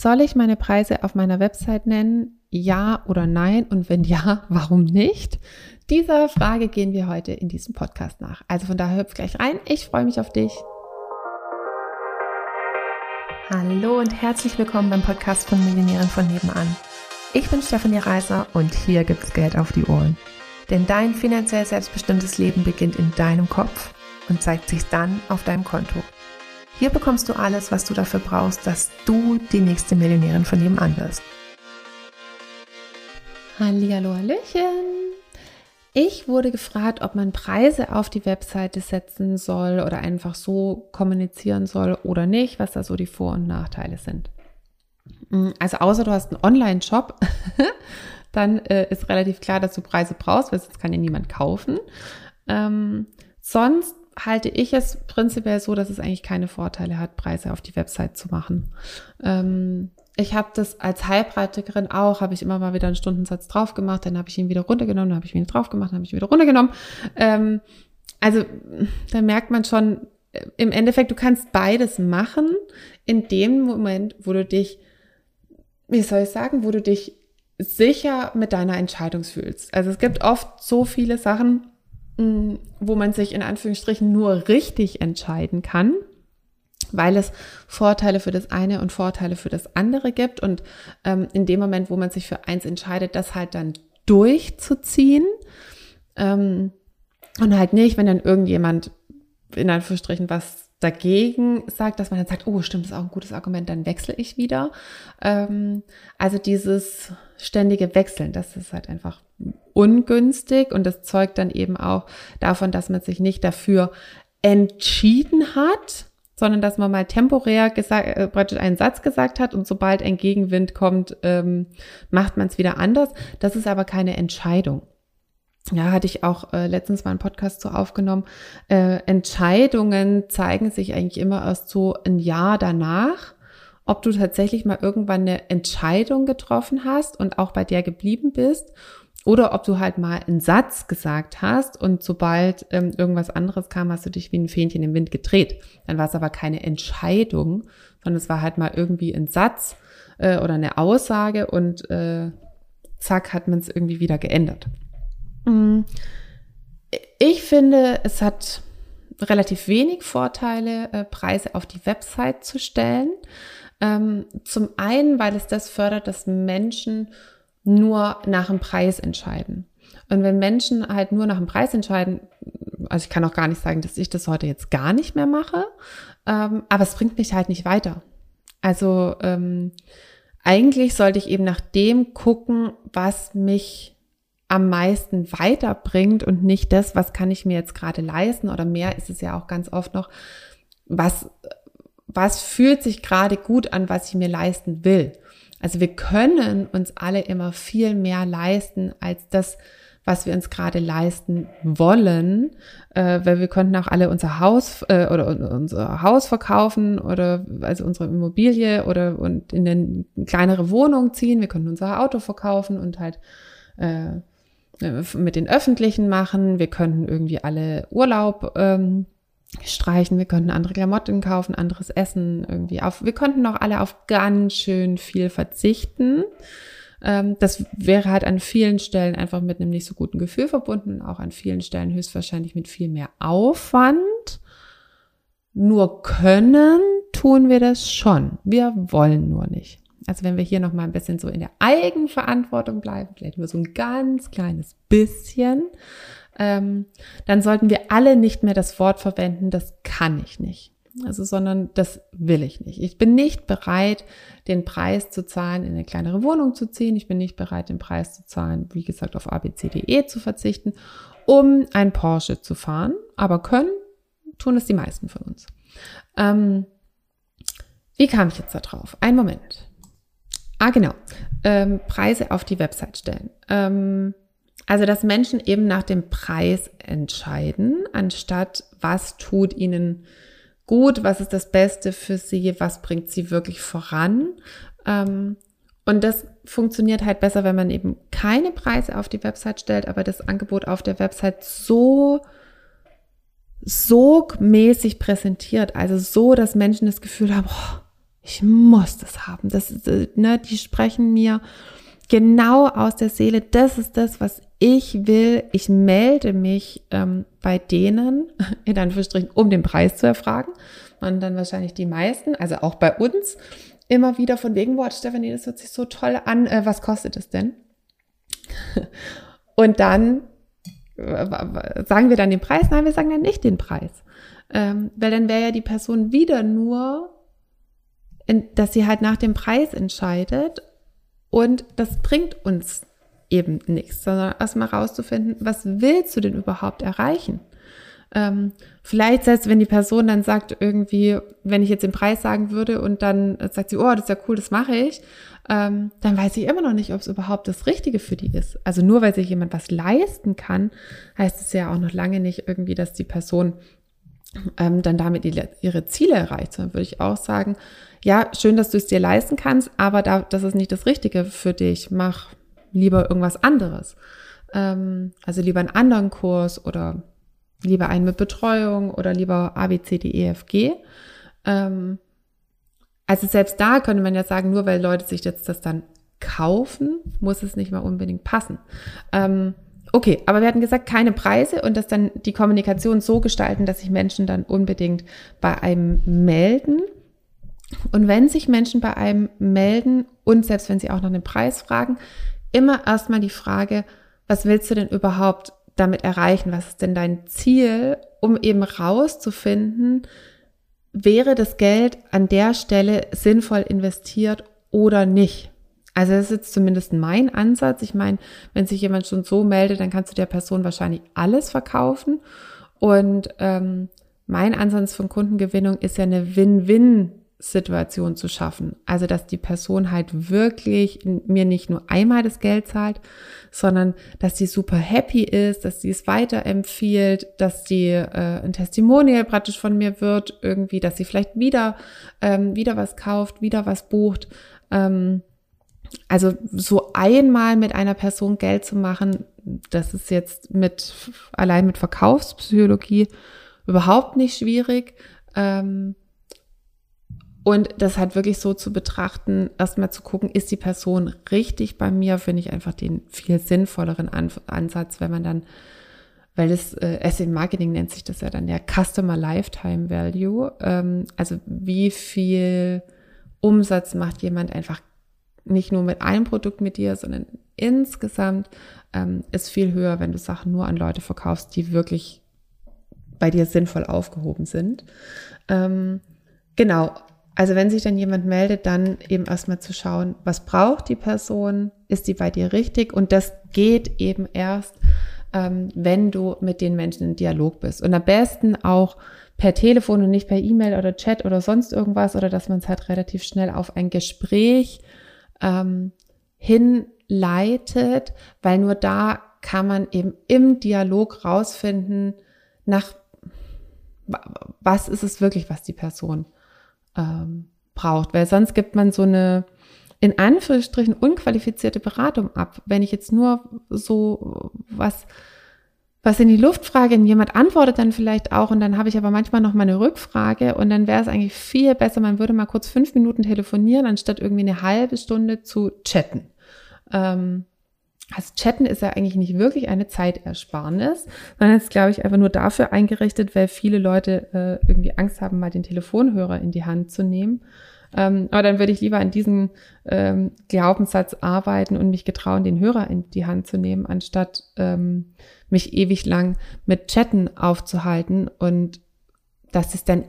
Soll ich meine Preise auf meiner Website nennen? Ja oder nein? Und wenn ja, warum nicht? Dieser Frage gehen wir heute in diesem Podcast nach. Also von daher hüpf gleich rein. Ich freue mich auf dich. Hallo und herzlich willkommen beim Podcast von Millionären von nebenan. Ich bin Stefanie Reiser und hier gibt's Geld auf die Ohren. Denn dein finanziell selbstbestimmtes Leben beginnt in deinem Kopf und zeigt sich dann auf deinem Konto. Hier bekommst du alles, was du dafür brauchst, dass du die nächste Millionärin von nebenan wirst. Hallihallo, Hallöchen! Ich wurde gefragt, ob man Preise auf die Webseite setzen soll oder einfach so kommunizieren soll oder nicht, was da so die Vor- und Nachteile sind. Mm, also außer du hast einen Online-Shop, dann äh, ist relativ klar, dass du Preise brauchst, weil sonst kann ja niemand kaufen. Ähm, sonst halte ich es prinzipiell so, dass es eigentlich keine Vorteile hat, Preise auf die Website zu machen. Ähm, ich habe das als Heilpraktikerin auch, habe ich immer mal wieder einen Stundensatz drauf gemacht, dann habe ich ihn wieder runtergenommen, dann habe ich ihn wieder drauf gemacht, dann habe ich ihn wieder runtergenommen. Ähm, also da merkt man schon, äh, im Endeffekt, du kannst beides machen in dem Moment, wo du dich, wie soll ich sagen, wo du dich sicher mit deiner Entscheidung fühlst. Also es gibt oft so viele Sachen, wo man sich in Anführungsstrichen nur richtig entscheiden kann, weil es Vorteile für das eine und Vorteile für das andere gibt. Und ähm, in dem Moment, wo man sich für eins entscheidet, das halt dann durchzuziehen ähm, und halt nicht, wenn dann irgendjemand in Anführungsstrichen was dagegen sagt, dass man dann sagt, oh, stimmt, das ist auch ein gutes Argument, dann wechsle ich wieder. Ähm, also dieses ständige Wechseln, das ist halt einfach ungünstig und das zeugt dann eben auch davon, dass man sich nicht dafür entschieden hat, sondern dass man mal temporär gesagt, äh, einen Satz gesagt hat und sobald ein Gegenwind kommt, ähm, macht man es wieder anders. Das ist aber keine Entscheidung ja, hatte ich auch äh, letztens mal einen Podcast so aufgenommen. Äh, Entscheidungen zeigen sich eigentlich immer erst so ein Jahr danach, ob du tatsächlich mal irgendwann eine Entscheidung getroffen hast und auch bei der geblieben bist oder ob du halt mal einen Satz gesagt hast und sobald ähm, irgendwas anderes kam, hast du dich wie ein Fähnchen im Wind gedreht. Dann war es aber keine Entscheidung, sondern es war halt mal irgendwie ein Satz äh, oder eine Aussage und äh, zack hat man es irgendwie wieder geändert. Mm. Ich finde, es hat relativ wenig Vorteile, äh, Preise auf die Website zu stellen. Ähm, zum einen, weil es das fördert, dass Menschen nur nach dem Preis entscheiden. Und wenn Menschen halt nur nach dem Preis entscheiden, also ich kann auch gar nicht sagen, dass ich das heute jetzt gar nicht mehr mache, ähm, aber es bringt mich halt nicht weiter. Also ähm, eigentlich sollte ich eben nach dem gucken, was mich am meisten weiterbringt und nicht das, was kann ich mir jetzt gerade leisten oder mehr ist es ja auch ganz oft noch, was, was fühlt sich gerade gut an, was ich mir leisten will. Also wir können uns alle immer viel mehr leisten als das, was wir uns gerade leisten wollen, äh, weil wir könnten auch alle unser Haus äh, oder unser Haus verkaufen oder also unsere Immobilie oder und in eine kleinere Wohnung ziehen. Wir könnten unser Auto verkaufen und halt äh, mit den Öffentlichen machen. Wir könnten irgendwie alle Urlaub ähm, streichen. Wir könnten andere Klamotten kaufen, anderes Essen irgendwie auf. Wir könnten auch alle auf ganz schön viel verzichten. Ähm, das wäre halt an vielen Stellen einfach mit einem nicht so guten Gefühl verbunden, auch an vielen Stellen höchstwahrscheinlich mit viel mehr Aufwand. Nur können tun wir das schon. Wir wollen nur nicht. Also wenn wir hier noch mal ein bisschen so in der Eigenverantwortung bleiben, vielleicht nur so ein ganz kleines bisschen, ähm, dann sollten wir alle nicht mehr das Wort verwenden, das kann ich nicht. Also, sondern das will ich nicht. Ich bin nicht bereit, den Preis zu zahlen, in eine kleinere Wohnung zu ziehen. Ich bin nicht bereit, den Preis zu zahlen, wie gesagt, auf ABCDE zu verzichten, um ein Porsche zu fahren. Aber können, tun es die meisten von uns. Ähm, wie kam ich jetzt da drauf? Ein Moment. Ah, genau. Ähm, Preise auf die Website stellen. Ähm, also, dass Menschen eben nach dem Preis entscheiden, anstatt was tut ihnen gut, was ist das Beste für sie, was bringt sie wirklich voran. Ähm, und das funktioniert halt besser, wenn man eben keine Preise auf die Website stellt, aber das Angebot auf der Website so so mäßig präsentiert, also so, dass Menschen das Gefühl haben, oh, Ich muss das haben. Das, äh, ne, die sprechen mir genau aus der Seele. Das ist das, was ich will. Ich melde mich ähm, bei denen, in Anführungsstrichen, um den Preis zu erfragen. Und dann wahrscheinlich die meisten, also auch bei uns, immer wieder von wegen, boah, Stefanie, das hört sich so toll an. Äh, was kostet es denn? Und dann äh, sagen wir dann den Preis? Nein, wir sagen dann nicht den Preis. Ähm, weil dann wäre ja die Person wieder nur, in, dass sie halt nach dem Preis entscheidet und das bringt uns eben nichts, sondern erstmal rauszufinden, was willst du denn überhaupt erreichen? Ähm, vielleicht selbst, wenn die Person dann sagt, irgendwie, wenn ich jetzt den Preis sagen würde und dann sagt sie, oh, das ist ja cool, das mache ich, ähm, dann weiß ich immer noch nicht, ob es überhaupt das Richtige für die ist. Also nur weil sich jemand was leisten kann, heißt es ja auch noch lange nicht irgendwie, dass die Person ähm, dann damit ihre Ziele erreicht, sondern würde ich auch sagen, ja, schön, dass du es dir leisten kannst, aber da, das ist nicht das Richtige für dich. Mach lieber irgendwas anderes. Ähm, also lieber einen anderen Kurs oder lieber einen mit Betreuung oder lieber A, B, C, D, E, F, G. Ähm, also selbst da könnte man ja sagen, nur weil Leute sich jetzt das dann kaufen, muss es nicht mal unbedingt passen. Ähm, okay, aber wir hatten gesagt, keine Preise und dass dann die Kommunikation so gestalten, dass sich Menschen dann unbedingt bei einem melden. Und wenn sich Menschen bei einem melden und selbst wenn sie auch nach einem Preis fragen, immer erstmal die Frage, was willst du denn überhaupt damit erreichen? Was ist denn dein Ziel, um eben rauszufinden, wäre das Geld an der Stelle sinnvoll investiert oder nicht? Also das ist jetzt zumindest mein Ansatz. Ich meine, wenn sich jemand schon so meldet, dann kannst du der Person wahrscheinlich alles verkaufen. Und ähm, mein Ansatz von Kundengewinnung ist ja eine Win-Win Situation zu schaffen. Also, dass die Person halt wirklich mir nicht nur einmal das Geld zahlt, sondern dass sie super happy ist, dass sie es weiterempfiehlt, dass sie äh, ein Testimonial praktisch von mir wird, irgendwie, dass sie vielleicht wieder, ähm, wieder was kauft, wieder was bucht. Ähm, also so einmal mit einer Person Geld zu machen, das ist jetzt mit allein mit Verkaufspsychologie überhaupt nicht schwierig. Ähm, und das halt wirklich so zu betrachten, erstmal zu gucken, ist die Person richtig bei mir, finde ich einfach den viel sinnvolleren An Ansatz, wenn man dann, weil das äh, Asset Marketing nennt sich das ja dann der Customer Lifetime Value. Ähm, also wie viel Umsatz macht jemand einfach nicht nur mit einem Produkt mit dir, sondern insgesamt ähm, ist viel höher, wenn du Sachen nur an Leute verkaufst, die wirklich bei dir sinnvoll aufgehoben sind. Ähm, genau, also wenn sich dann jemand meldet, dann eben erstmal zu schauen, was braucht die Person, ist die bei dir richtig und das geht eben erst, ähm, wenn du mit den Menschen in Dialog bist. Und am besten auch per Telefon und nicht per E-Mail oder Chat oder sonst irgendwas oder dass man es halt relativ schnell auf ein Gespräch ähm, hinleitet, weil nur da kann man eben im Dialog rausfinden, nach was ist es wirklich, was die Person ähm, braucht, weil sonst gibt man so eine in Anführungsstrichen unqualifizierte Beratung ab. Wenn ich jetzt nur so was was in die Luft frage und jemand antwortet dann vielleicht auch und dann habe ich aber manchmal noch mal eine Rückfrage und dann wäre es eigentlich viel besser, man würde mal kurz fünf Minuten telefonieren, anstatt irgendwie eine halbe Stunde zu chatten. Ähm, also Chatten ist ja eigentlich nicht wirklich eine Zeitersparnis, sondern ist, glaube ich, einfach nur dafür eingerichtet, weil viele Leute äh, irgendwie Angst haben, mal den Telefonhörer in die Hand zu nehmen. Ähm, aber dann würde ich lieber an diesem ähm, Glaubenssatz arbeiten und mich getrauen, den Hörer in die Hand zu nehmen, anstatt ähm, mich ewig lang mit Chatten aufzuhalten und dass es dann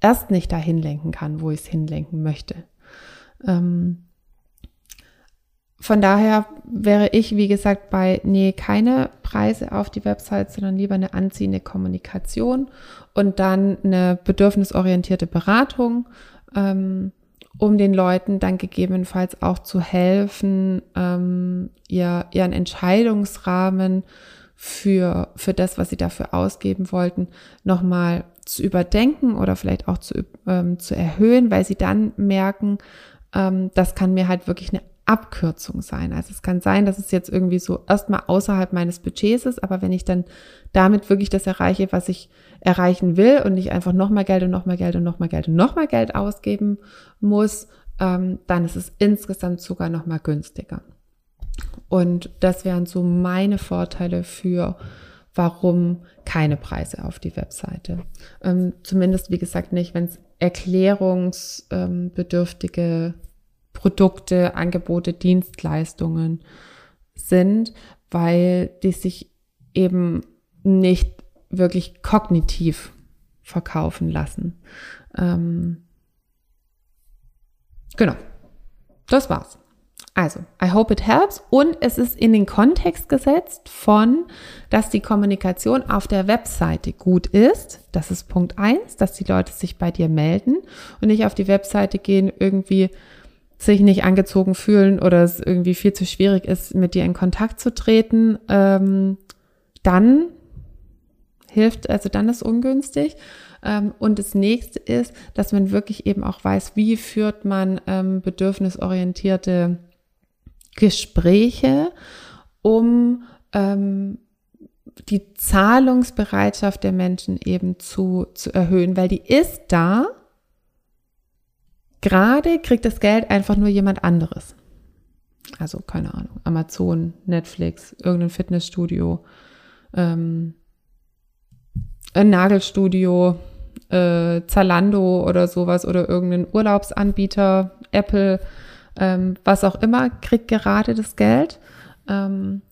erst nicht dahin lenken kann, wo ich es hinlenken möchte. Ähm, von daher wäre ich, wie gesagt, bei, nee, keine Preise auf die Website, sondern lieber eine anziehende Kommunikation und dann eine bedürfnisorientierte Beratung, ähm, um den Leuten dann gegebenenfalls auch zu helfen, ähm, ihr, ihren Entscheidungsrahmen für, für das, was sie dafür ausgeben wollten, nochmal zu überdenken oder vielleicht auch zu, ähm, zu erhöhen, weil sie dann merken, ähm, das kann mir halt wirklich eine Abkürzung sein. Also es kann sein, dass es jetzt irgendwie so erstmal außerhalb meines Budgets ist, aber wenn ich dann damit wirklich das erreiche, was ich erreichen will und nicht einfach nochmal Geld und nochmal Geld und nochmal Geld und nochmal Geld ausgeben muss, ähm, dann ist es insgesamt sogar nochmal günstiger. Und das wären so meine Vorteile für warum keine Preise auf die Webseite. Ähm, zumindest, wie gesagt, nicht, wenn es erklärungsbedürftige Produkte, Angebote, Dienstleistungen sind, weil die sich eben nicht wirklich kognitiv verkaufen lassen. Ähm, genau. Das war's. Also, I hope it helps. Und es ist in den Kontext gesetzt von, dass die Kommunikation auf der Webseite gut ist. Das ist Punkt eins, dass die Leute sich bei dir melden und nicht auf die Webseite gehen, irgendwie sich nicht angezogen fühlen oder es irgendwie viel zu schwierig ist, mit dir in Kontakt zu treten. Ähm, dann hilft, also dann ist ungünstig. Ähm, und das nächste ist, dass man wirklich eben auch weiß, wie führt man ähm, bedürfnisorientierte Gespräche, um ähm, die Zahlungsbereitschaft der Menschen eben zu, zu erhöhen, weil die ist da. Gerade kriegt das Geld einfach nur jemand anderes. Also keine Ahnung, Amazon, Netflix, irgendein Fitnessstudio, ähm, ein Nagelstudio, äh, Zalando oder sowas oder irgendein Urlaubsanbieter, Apple, ähm, was auch immer, kriegt gerade das Geld. Ähm,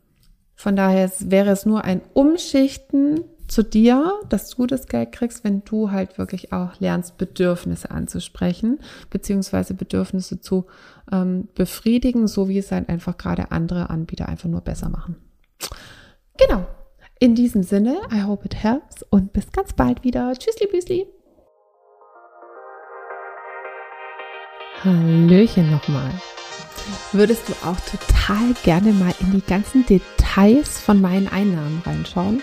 von daher wäre es nur ein Umschichten zu dir, dass du das Geld kriegst, wenn du halt wirklich auch lernst, Bedürfnisse anzusprechen, beziehungsweise Bedürfnisse zu ähm, befriedigen, so wie es halt einfach gerade andere Anbieter einfach nur besser machen. Genau. In diesem Sinne, I hope it helps und bis ganz bald wieder. Tschüssli, Büsli. Hallöchen nochmal. Würdest du auch total gerne mal in die ganzen Details von meinen Einnahmen reinschauen?